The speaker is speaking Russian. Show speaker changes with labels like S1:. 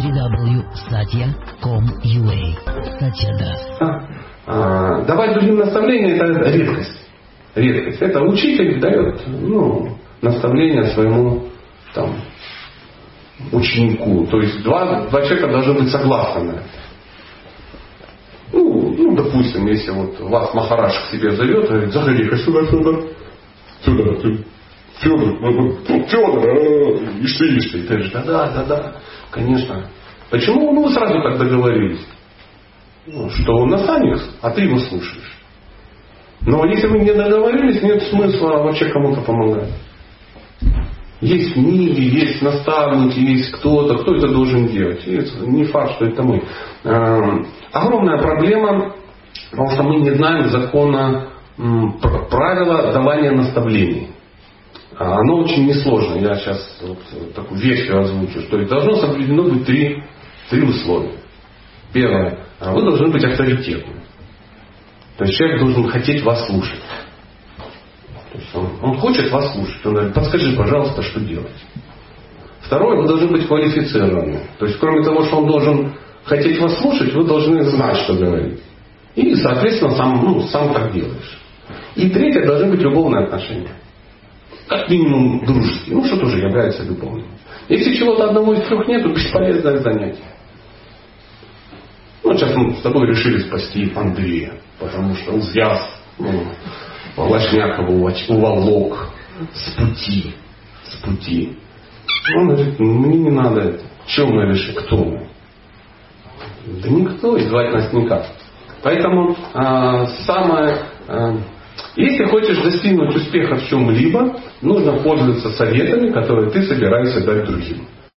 S1: www.satya.com.ua Satya Das.
S2: А, давать другим наставления это редкость. Редкость. Это учитель дает ну, наставление своему там, ученику. То есть два, два человека должны быть согласны на это. Ну, ну, допустим, если вот вас Махараш к себе зовет, говорит, заходи-ка сюда, сюда, сюда, сюда. Федор, Федор, ишь ты, ишь ты. Ты говоришь, да, да, да, да, конечно. Почему ну, сразу так договорились? Ну, что он наставник, а ты его слушаешь. Но если вы не договорились, нет смысла вообще кому-то помогать. Есть книги, есть наставники, есть кто-то, кто это должен делать. И не факт, что это мы. Э, огромная проблема, потому что мы не знаем закона правила давания наставлений. А оно очень несложно. Я сейчас вот такую версию озвучу, что должно соблюдено быть три, три условия. Первое. Вы должны быть авторитетным. То есть человек должен хотеть вас слушать. То есть он, он хочет вас слушать. Он говорит, подскажи, пожалуйста, что делать. Второе, вы должны быть квалифицированы. То есть кроме того, что он должен хотеть вас слушать, вы должны знать, что говорить. И, соответственно, сам, ну, сам так делаешь. И третье, должны быть любовные отношения. Как минимум дружеские. Ну, что тоже является любовным. Если чего-то одного из трех нет, то бесполезное занятие. Ну, сейчас мы с тобой решили спасти Андрея, потому что увяз, ну, Лошнякова уволок с пути, с пути. Он говорит, «Ну, мне не надо это. Чем мы решили? Кто мы? Да никто, и звать нас никак. Поэтому а, самое, а, если хочешь достигнуть успеха в чем-либо, нужно пользоваться советами, которые ты собираешься дать другим.